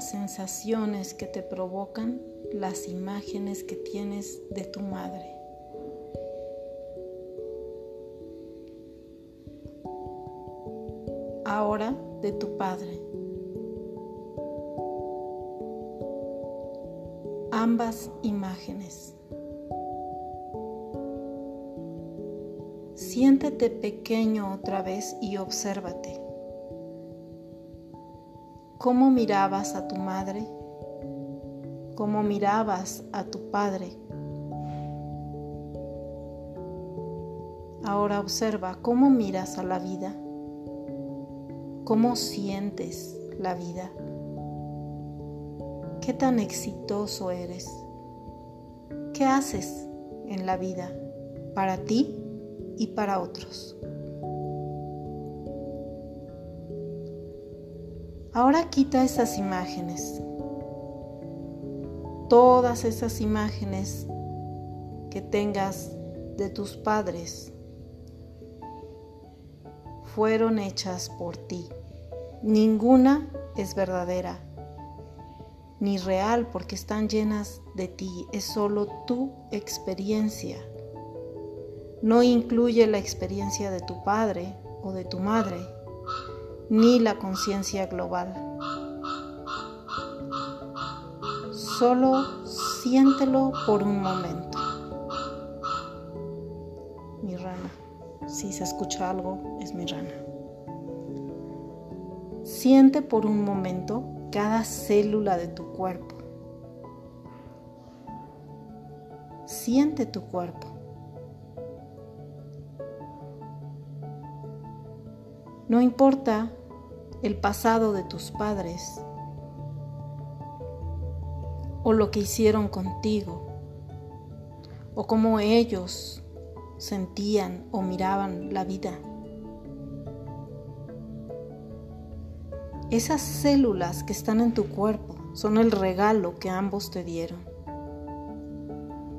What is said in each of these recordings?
las sensaciones que te provocan las imágenes que tienes de tu madre. Ahora de tu padre. Ambas imágenes. Siéntete pequeño otra vez y obsérvate. ¿Cómo mirabas a tu madre? ¿Cómo mirabas a tu padre? Ahora observa cómo miras a la vida, cómo sientes la vida, qué tan exitoso eres, qué haces en la vida para ti y para otros. Ahora quita esas imágenes, todas esas imágenes que tengas de tus padres fueron hechas por ti. Ninguna es verdadera ni real porque están llenas de ti. Es solo tu experiencia. No incluye la experiencia de tu padre o de tu madre ni la conciencia global. Solo siéntelo por un momento. Mi rana. Si se escucha algo, es mi rana. Siente por un momento cada célula de tu cuerpo. Siente tu cuerpo. No importa el pasado de tus padres o lo que hicieron contigo o cómo ellos sentían o miraban la vida. Esas células que están en tu cuerpo son el regalo que ambos te dieron.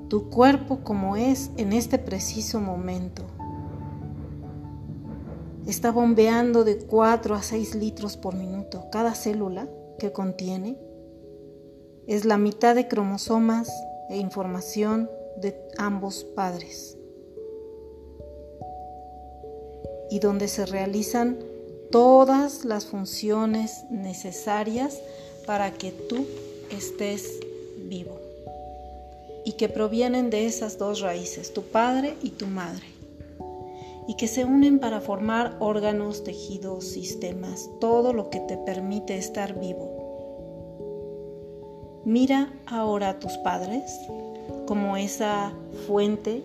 Tu cuerpo como es en este preciso momento está bombeando de 4 a 6 litros por minuto. Cada célula que contiene es la mitad de cromosomas e información de ambos padres. Y donde se realizan todas las funciones necesarias para que tú estés vivo. Y que provienen de esas dos raíces, tu padre y tu madre y que se unen para formar órganos, tejidos, sistemas, todo lo que te permite estar vivo. Mira ahora a tus padres como esa fuente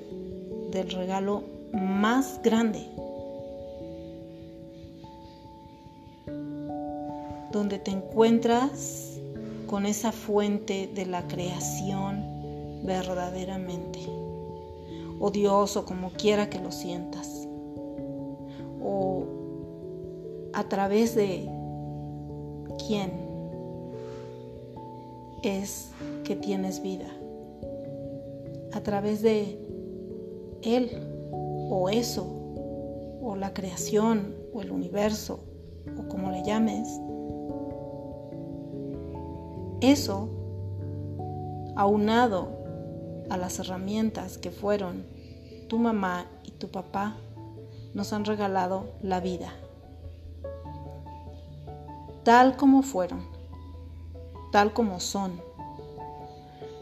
del regalo más grande, donde te encuentras con esa fuente de la creación verdaderamente, o Dios o como quiera que lo sientas a través de quién es que tienes vida, a través de él o eso, o la creación, o el universo, o como le llames, eso, aunado a las herramientas que fueron tu mamá y tu papá, nos han regalado la vida tal como fueron, tal como son.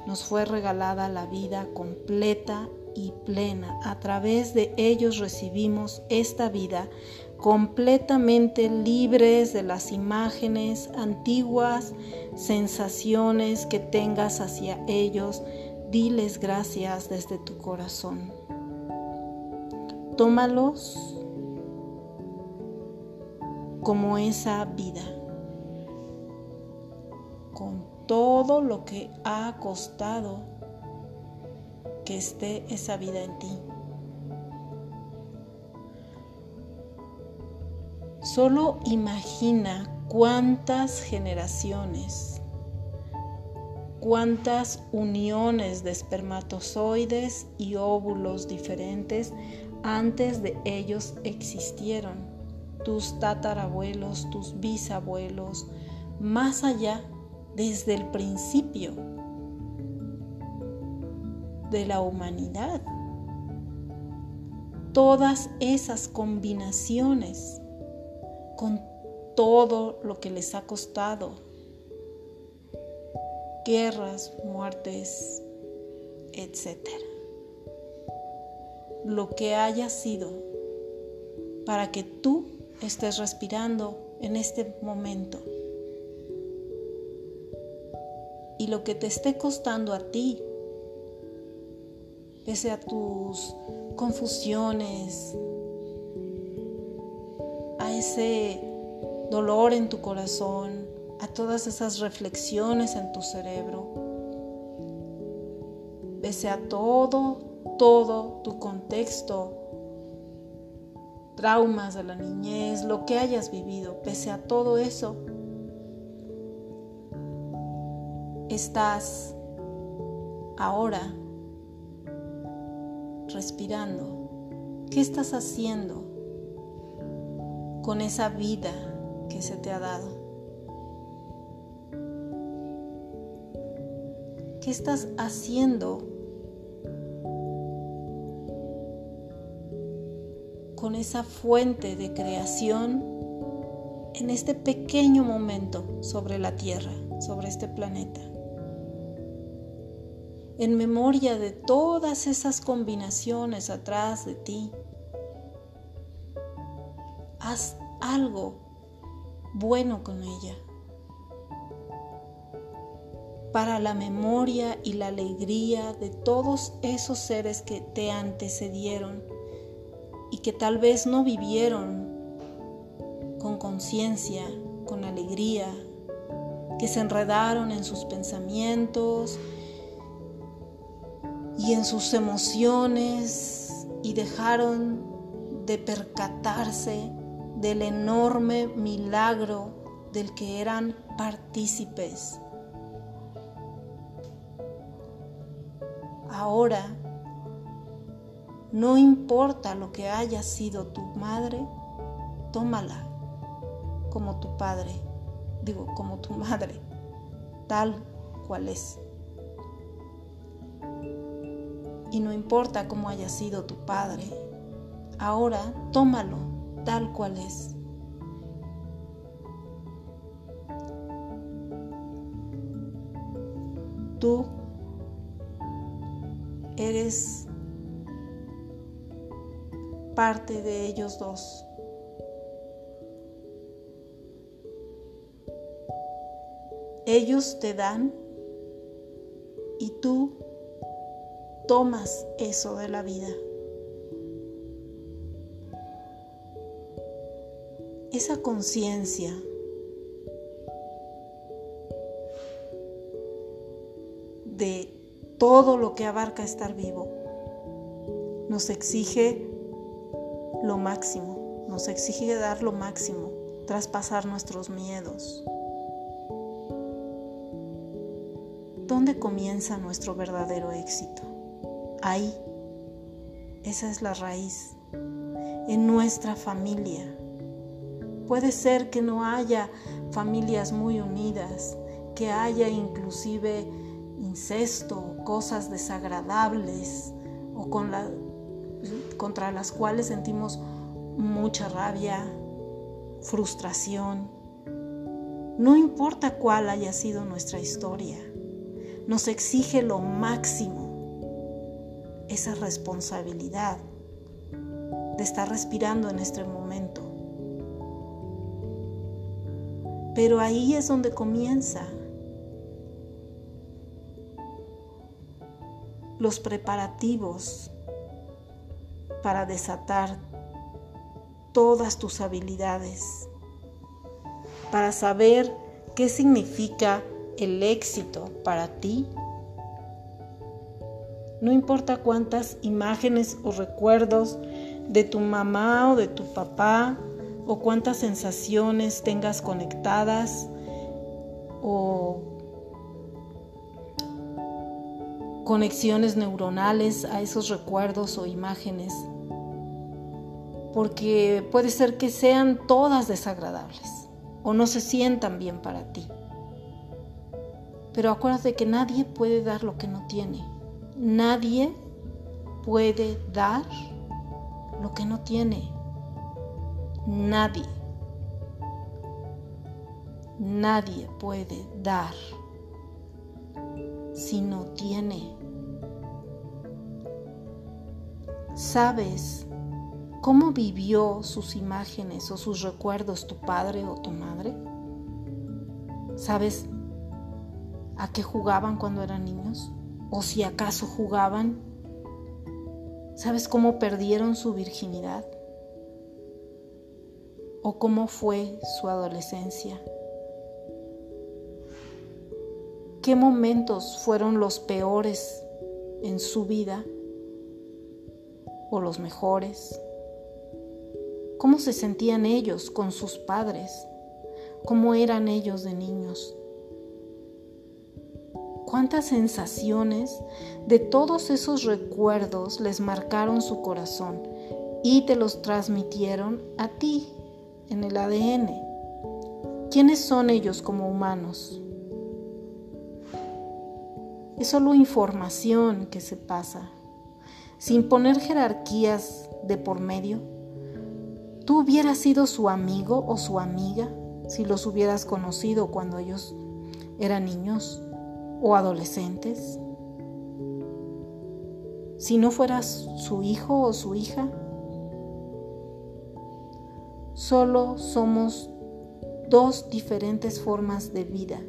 Nos fue regalada la vida completa y plena. A través de ellos recibimos esta vida completamente libres de las imágenes antiguas, sensaciones que tengas hacia ellos. Diles gracias desde tu corazón. Tómalos como esa vida con todo lo que ha costado que esté esa vida en ti. Solo imagina cuántas generaciones, cuántas uniones de espermatozoides y óvulos diferentes antes de ellos existieron. Tus tatarabuelos, tus bisabuelos, más allá desde el principio de la humanidad. Todas esas combinaciones con todo lo que les ha costado. Guerras, muertes, etc. Lo que haya sido para que tú estés respirando en este momento. Y lo que te esté costando a ti, pese a tus confusiones, a ese dolor en tu corazón, a todas esas reflexiones en tu cerebro, pese a todo, todo tu contexto, traumas de la niñez, lo que hayas vivido, pese a todo eso, estás ahora respirando. ¿Qué estás haciendo con esa vida que se te ha dado? ¿Qué estás haciendo con esa fuente de creación en este pequeño momento sobre la Tierra, sobre este planeta? En memoria de todas esas combinaciones atrás de ti. Haz algo bueno con ella. Para la memoria y la alegría de todos esos seres que te antecedieron y que tal vez no vivieron con conciencia, con alegría, que se enredaron en sus pensamientos, y en sus emociones y dejaron de percatarse del enorme milagro del que eran partícipes. Ahora, no importa lo que haya sido tu madre, tómala como tu padre, digo, como tu madre, tal cual es. Y no importa cómo haya sido tu padre, ahora tómalo tal cual es. Tú eres parte de ellos dos. Ellos te dan y tú tomas eso de la vida. Esa conciencia de todo lo que abarca estar vivo nos exige lo máximo, nos exige dar lo máximo, traspasar nuestros miedos. ¿Dónde comienza nuestro verdadero éxito? Ahí. Esa es la raíz. En nuestra familia. Puede ser que no haya familias muy unidas, que haya inclusive incesto, cosas desagradables o con contra las cuales sentimos mucha rabia, frustración. No importa cuál haya sido nuestra historia, nos exige lo máximo esa responsabilidad de estar respirando en este momento. Pero ahí es donde comienza los preparativos para desatar todas tus habilidades, para saber qué significa el éxito para ti no importa cuántas imágenes o recuerdos de tu mamá o de tu papá o cuántas sensaciones tengas conectadas o conexiones neuronales a esos recuerdos o imágenes, porque puede ser que sean todas desagradables o no se sientan bien para ti. Pero acuérdate que nadie puede dar lo que no tiene. Nadie puede dar lo que no tiene. Nadie. Nadie puede dar si no tiene. ¿Sabes cómo vivió sus imágenes o sus recuerdos tu padre o tu madre? ¿Sabes a qué jugaban cuando eran niños? ¿O si acaso jugaban? ¿Sabes cómo perdieron su virginidad? ¿O cómo fue su adolescencia? ¿Qué momentos fueron los peores en su vida o los mejores? ¿Cómo se sentían ellos con sus padres? ¿Cómo eran ellos de niños? ¿Cuántas sensaciones de todos esos recuerdos les marcaron su corazón y te los transmitieron a ti en el ADN? ¿Quiénes son ellos como humanos? Es solo información que se pasa, sin poner jerarquías de por medio. ¿Tú hubieras sido su amigo o su amiga si los hubieras conocido cuando ellos eran niños o adolescentes? Si no fueras su hijo o su hija, solo somos dos diferentes formas de vida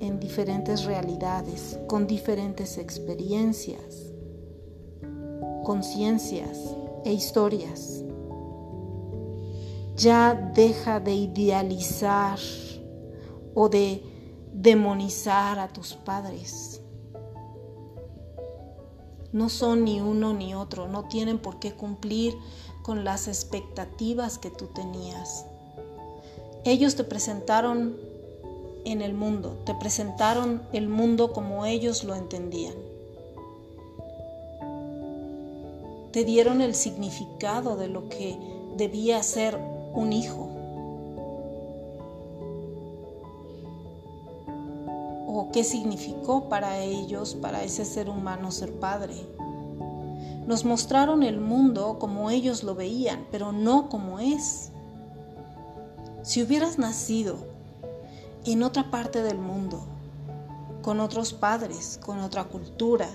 en diferentes realidades, con diferentes experiencias, conciencias e historias. Ya deja de idealizar o de demonizar a tus padres. No son ni uno ni otro, no tienen por qué cumplir con las expectativas que tú tenías. Ellos te presentaron en el mundo, te presentaron el mundo como ellos lo entendían. Te dieron el significado de lo que debía ser un hijo. O qué significó para ellos, para ese ser humano ser padre. Nos mostraron el mundo como ellos lo veían, pero no como es. Si hubieras nacido en otra parte del mundo, con otros padres, con otra cultura,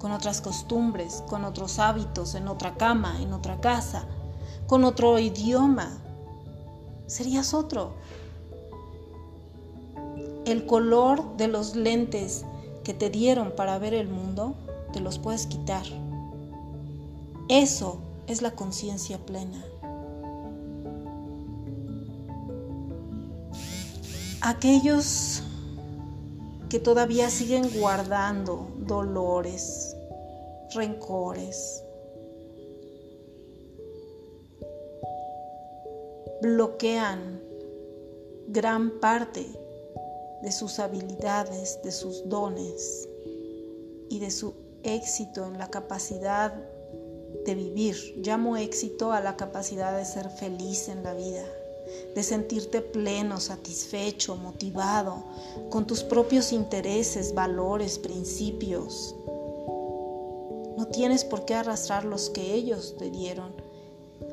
con otras costumbres, con otros hábitos, en otra cama, en otra casa, con otro idioma, serías otro. El color de los lentes que te dieron para ver el mundo, te los puedes quitar. Eso es la conciencia plena. aquellos que todavía siguen guardando dolores, rencores, bloquean gran parte de sus habilidades, de sus dones y de su éxito en la capacidad de vivir. Llamo éxito a la capacidad de ser feliz en la vida de sentirte pleno, satisfecho, motivado, con tus propios intereses, valores, principios. No tienes por qué arrastrar los que ellos te dieron.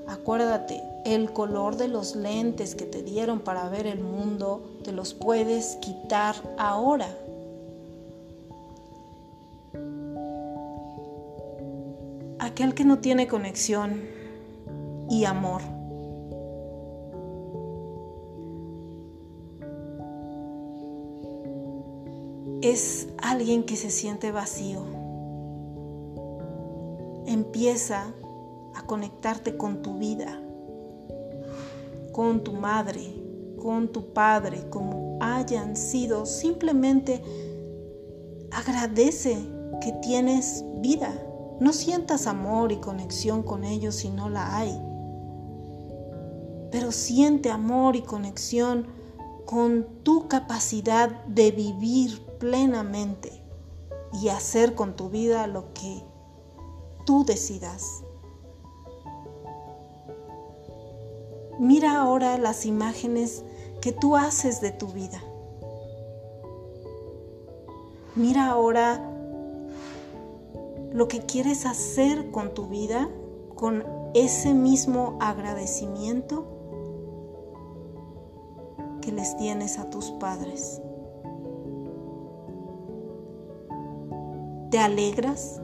Acuérdate, el color de los lentes que te dieron para ver el mundo, te los puedes quitar ahora. Aquel que no tiene conexión y amor es alguien que se siente vacío. Empieza a conectarte con tu vida, con tu madre, con tu padre, como hayan sido. Simplemente agradece que tienes vida. No sientas amor y conexión con ellos si no la hay. Pero siente amor y conexión con tu capacidad de vivir plenamente y hacer con tu vida lo que tú decidas. Mira ahora las imágenes que tú haces de tu vida. Mira ahora lo que quieres hacer con tu vida, con ese mismo agradecimiento que les tienes a tus padres. ¿Te alegras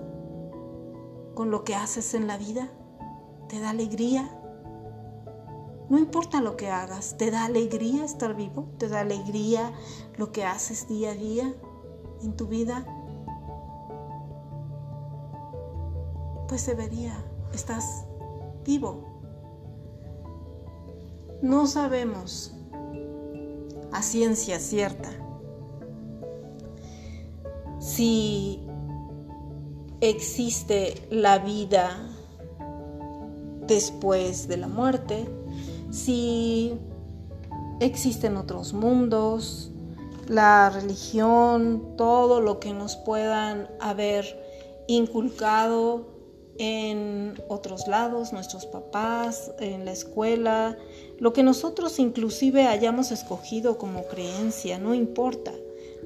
con lo que haces en la vida? ¿Te da alegría? No importa lo que hagas, ¿te da alegría estar vivo? ¿Te da alegría lo que haces día a día en tu vida? Pues se vería, estás vivo. No sabemos a ciencia cierta si existe la vida después de la muerte, si existen otros mundos, la religión, todo lo que nos puedan haber inculcado en otros lados, nuestros papás, en la escuela, lo que nosotros inclusive hayamos escogido como creencia, no importa,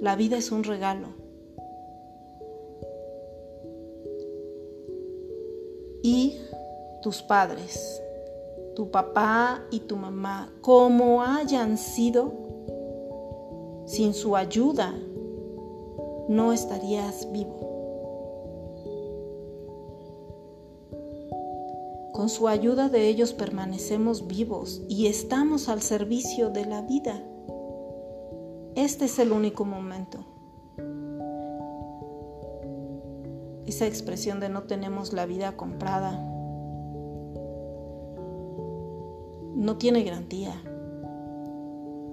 la vida es un regalo. Y tus padres, tu papá y tu mamá, como hayan sido, sin su ayuda, no estarías vivo. Con su ayuda de ellos permanecemos vivos y estamos al servicio de la vida. Este es el único momento. Esa expresión de no tenemos la vida comprada no tiene garantía.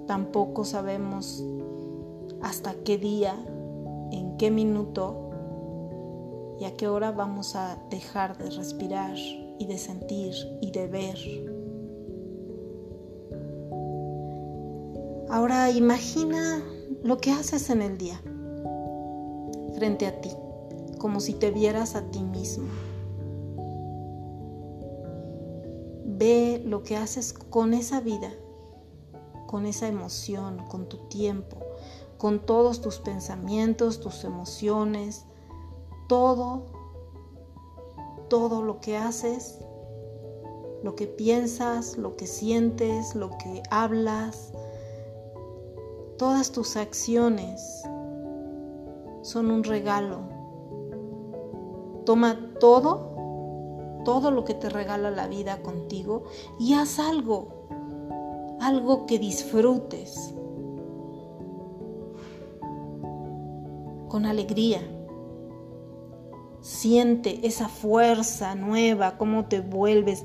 Tampoco sabemos hasta qué día, en qué minuto y a qué hora vamos a dejar de respirar y de sentir y de ver. Ahora imagina lo que haces en el día frente a ti, como si te vieras a ti mismo. Lo que haces con esa vida, con esa emoción, con tu tiempo, con todos tus pensamientos, tus emociones, todo, todo lo que haces, lo que piensas, lo que sientes, lo que hablas, todas tus acciones son un regalo. Toma todo todo lo que te regala la vida contigo y haz algo, algo que disfrutes con alegría. Siente esa fuerza nueva, cómo te vuelves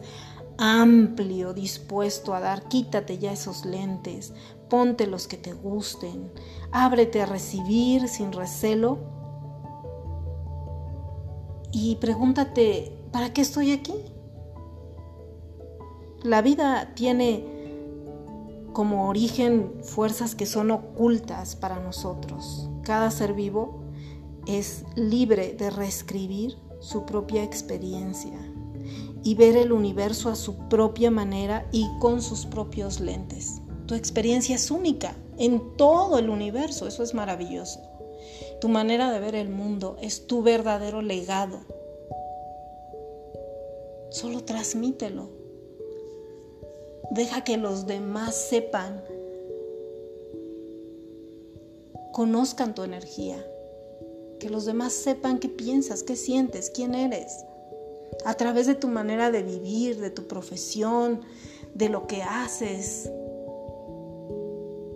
amplio, dispuesto a dar. Quítate ya esos lentes, ponte los que te gusten, ábrete a recibir sin recelo y pregúntate ¿Para qué estoy aquí? La vida tiene como origen fuerzas que son ocultas para nosotros. Cada ser vivo es libre de reescribir su propia experiencia y ver el universo a su propia manera y con sus propios lentes. Tu experiencia es única en todo el universo, eso es maravilloso. Tu manera de ver el mundo es tu verdadero legado Solo transmítelo. Deja que los demás sepan, conozcan tu energía, que los demás sepan qué piensas, qué sientes, quién eres, a través de tu manera de vivir, de tu profesión, de lo que haces.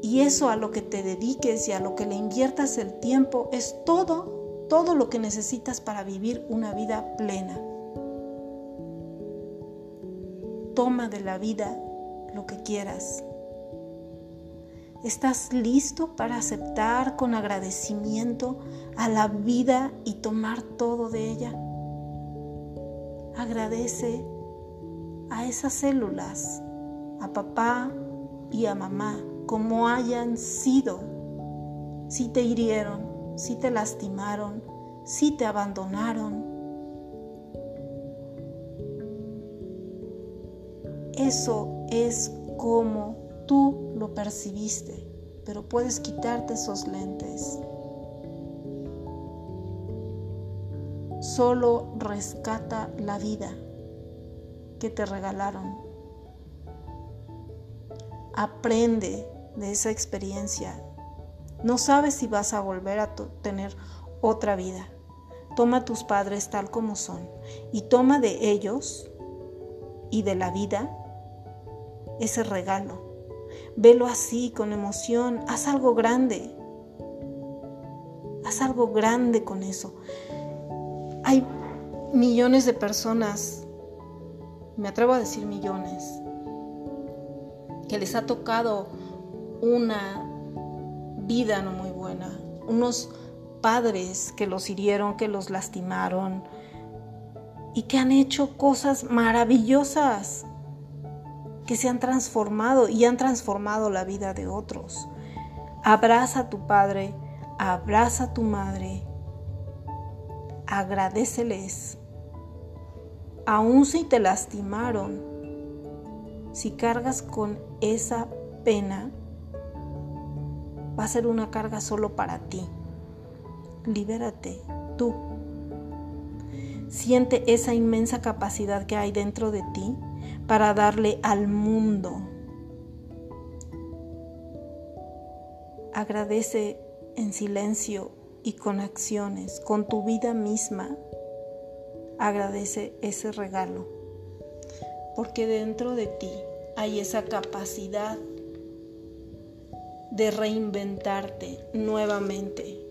Y eso a lo que te dediques y a lo que le inviertas el tiempo es todo, todo lo que necesitas para vivir una vida plena. Toma de la vida lo que quieras. ¿Estás listo para aceptar con agradecimiento a la vida y tomar todo de ella? Agradece a esas células, a papá y a mamá, como hayan sido, si te hirieron, si te lastimaron, si te abandonaron, Eso es como tú lo percibiste, pero puedes quitarte esos lentes solo rescata la vida que te regalaron. Aprende de esa experiencia. No sabes si vas a volver a tener otra vida. Toma a tus padres tal como son y toma de ellos y de la vida ese regalo. Velo así, con emoción, haz algo grande. Haz algo grande con eso. Hay millones de personas, me atrevo a decir millones, que les ha tocado una vida no muy buena, unos padres que los hirieron, que los lastimaron y que han hecho cosas maravillosas, que se han transformado y han transformado la vida de otros. Abraza a tu padre, abraza a tu madre, agradeceles, aun si te lastimaron, si cargas con esa pena, va a ser una carga solo para ti libérate tú. Siente esa inmensa capacidad que hay dentro de ti para darle al mundo. Agradece en silencio y con acciones, con tu vida misma. Agradece ese regalo, porque dentro de ti hay esa capacidad de reinventarte nuevamente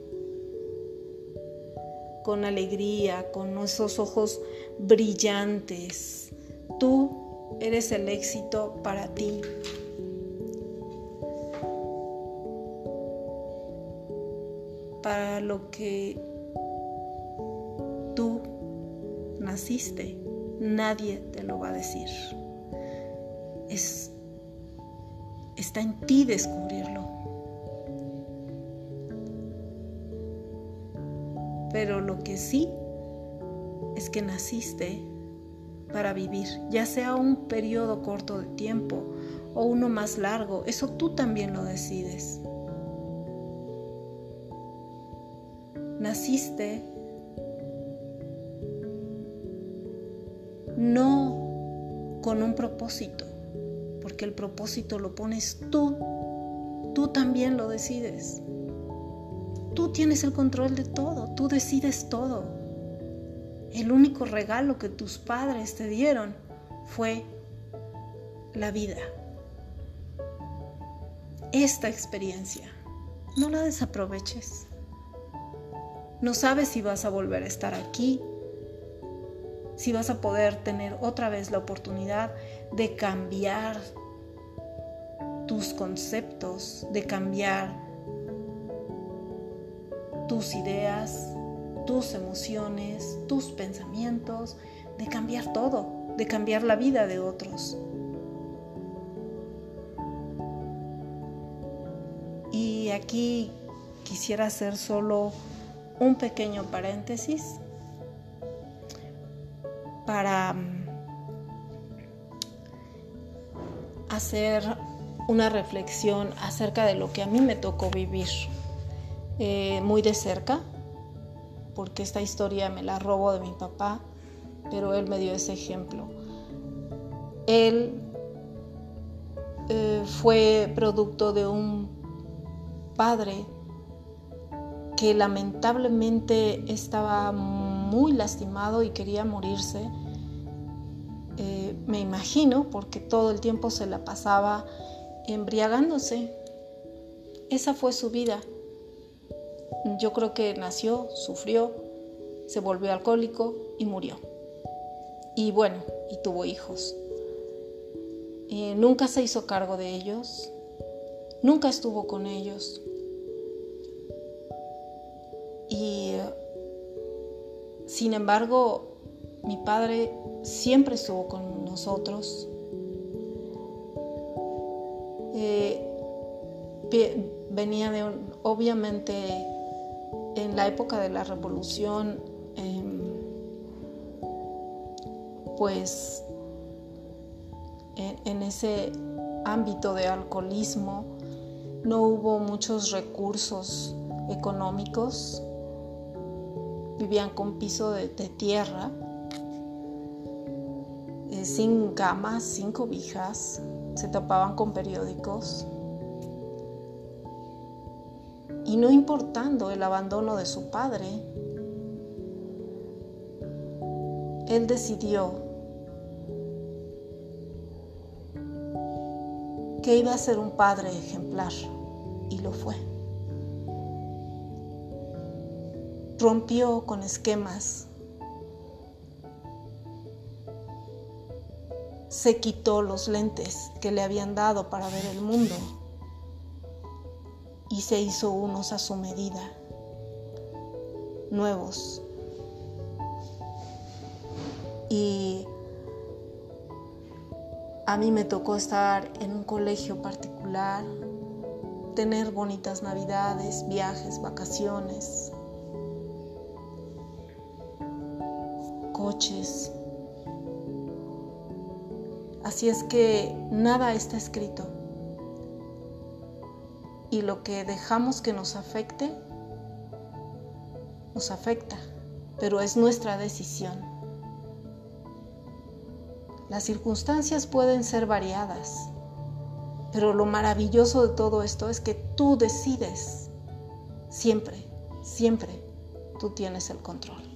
con alegría, con esos ojos brillantes. Tú eres el éxito para ti. Para lo que tú naciste, nadie te lo va a decir. Es, está en ti descubrirlo. Pero lo que sí es que naciste para vivir, ya sea un periodo corto de tiempo o uno más largo, eso tú también lo decides. Naciste no con un propósito, porque el propósito lo pones tú, tú también lo decides. Tú tienes el control de todo, tú decides todo. El único regalo que tus padres te dieron fue la vida. Esta experiencia, no la desaproveches. No sabes si vas a volver a estar aquí, si vas a poder tener otra vez la oportunidad de cambiar tus conceptos, de cambiar tus ideas, tus emociones, tus pensamientos, de cambiar todo, de cambiar la vida de otros. Y aquí quisiera hacer solo un pequeño paréntesis para mm, hacer una reflexión acerca de lo que a mí me tocó vivir. Eh, muy de cerca, porque esta historia me la robo de mi papá, pero él me dio ese ejemplo. Él eh, fue producto de un padre que lamentablemente estaba muy lastimado y quería morirse. Eh, me imagino, porque todo el tiempo se la pasaba embriagándose. Esa fue su vida. Yo creo que nació, sufrió, se volvió alcohólico y murió. Y bueno, y tuvo hijos. Eh, nunca se hizo cargo de ellos, nunca estuvo con ellos. Y sin embargo, mi padre siempre estuvo con nosotros. Eh, venía de obviamente en la época de la revolución, em, pues en, ese ámbito de alcoholismo no hubo muchos recursos económicos. vivían con piso de, tierra, eh, sin camas, sin cobijas, se tapaban con periódicos. Y no importando el abandono de su padre, él decidió que iba a ser un padre ejemplar y lo fue. Rompió con esquemas, se quitó los lentes que le habían dado para ver el mundo y se hizo unos a su medida, nuevos. Y a mí me tocó estar en un colegio particular, tener bonitas navidades, viajes, vacaciones, coches. Así es que nada está escrito. Y lo que dejamos que nos afecte, nos afecta, pero es nuestra decisión. Las circunstancias pueden ser variadas, pero lo maravilloso de todo esto es que tú decides. Siempre, siempre tú tienes el control.